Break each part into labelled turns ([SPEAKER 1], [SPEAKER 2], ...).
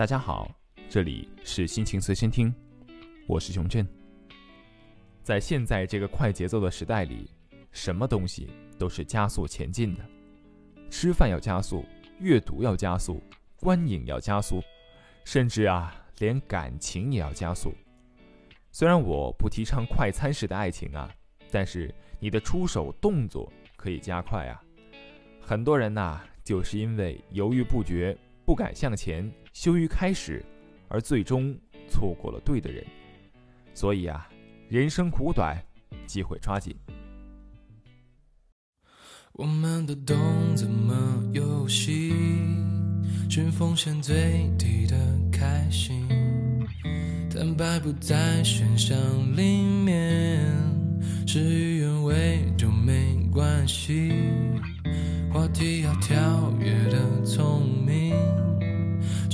[SPEAKER 1] 大家好，这里是心情随身听，我是熊振。在现在这个快节奏的时代里，什么东西都是加速前进的。吃饭要加速，阅读要加速，观影要加速，甚至啊，连感情也要加速。虽然我不提倡快餐式的爱情啊，但是你的出手动作可以加快啊。很多人呐，就是因为犹豫不决。不敢向前，羞于开始，而最终错过了对的人。所以啊，人生苦短，机会抓紧。
[SPEAKER 2] 我们都懂怎么游戏，是风险最低的开心。坦白不在选项里面，事与愿违就没关系。话题要跳跃的聪明。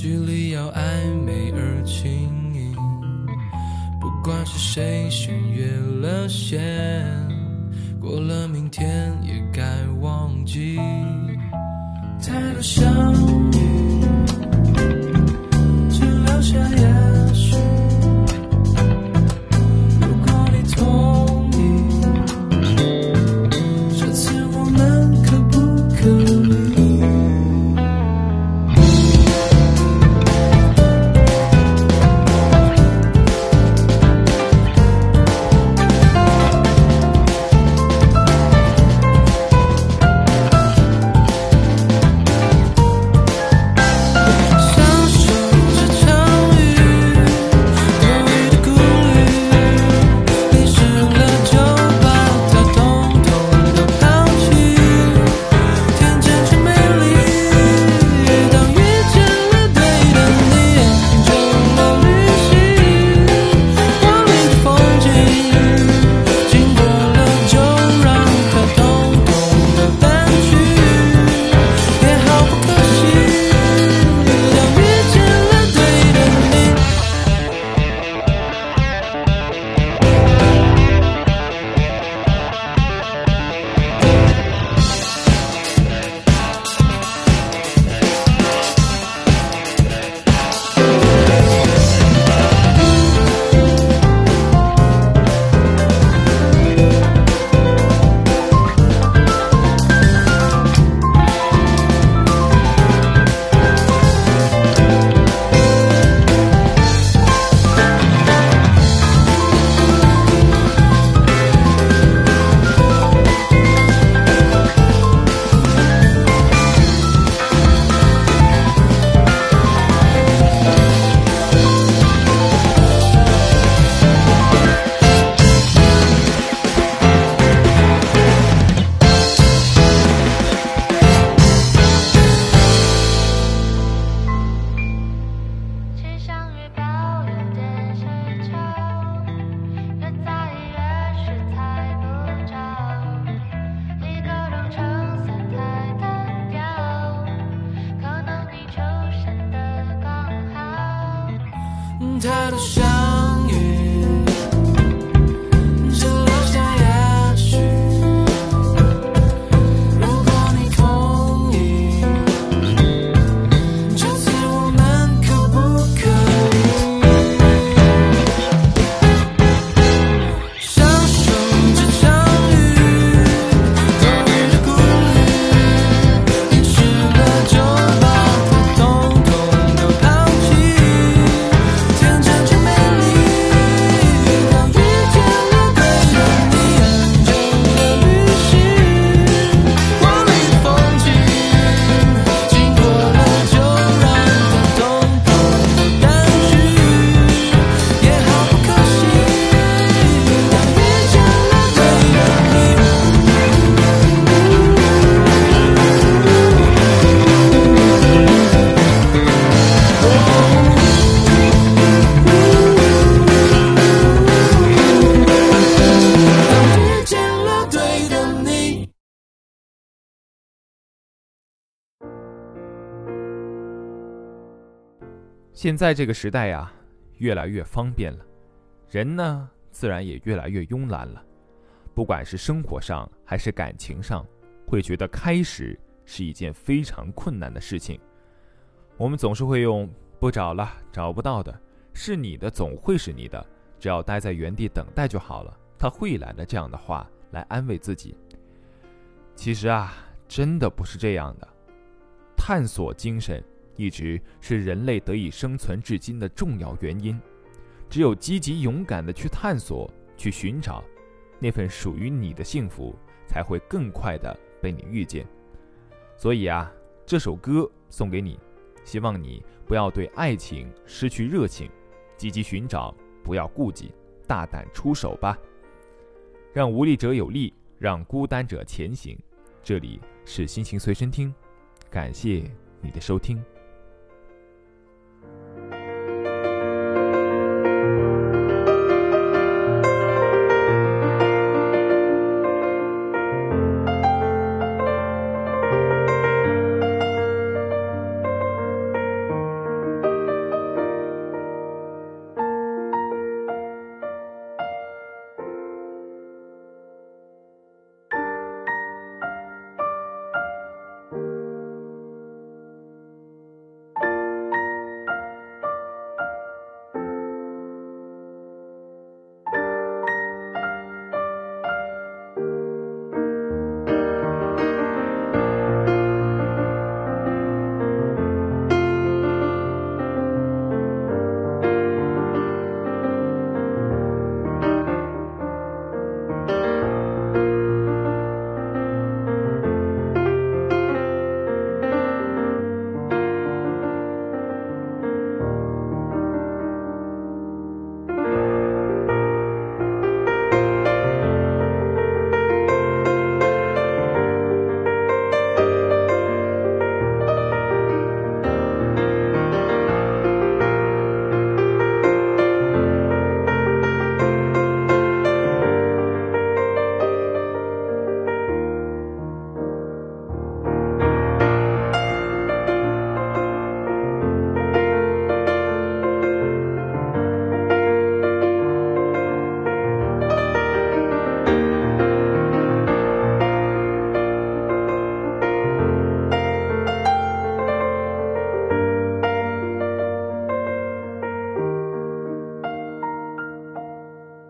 [SPEAKER 2] 距离要暧昧而轻盈，不管是谁先越了线，过了明天也该忘记。太多想太多相
[SPEAKER 1] 现在这个时代呀，越来越方便了，人呢，自然也越来越慵懒了。不管是生活上还是感情上，会觉得开始是一件非常困难的事情。我们总是会用不找了，找不到的，是你的总会是你的，只要待在原地等待就好了，他会来的。这样的话来安慰自己。其实啊，真的不是这样的。探索精神一直是人类得以生存至今的重要原因。只有积极勇敢的去探索、去寻找，那份属于你的幸福，才会更快的被你遇见。所以啊，这首歌送给你，希望你不要对爱情失去热情，积极寻找，不要顾忌，大胆出手吧。让无力者有力，让孤单者前行。这里是心情随身听，感谢你的收听。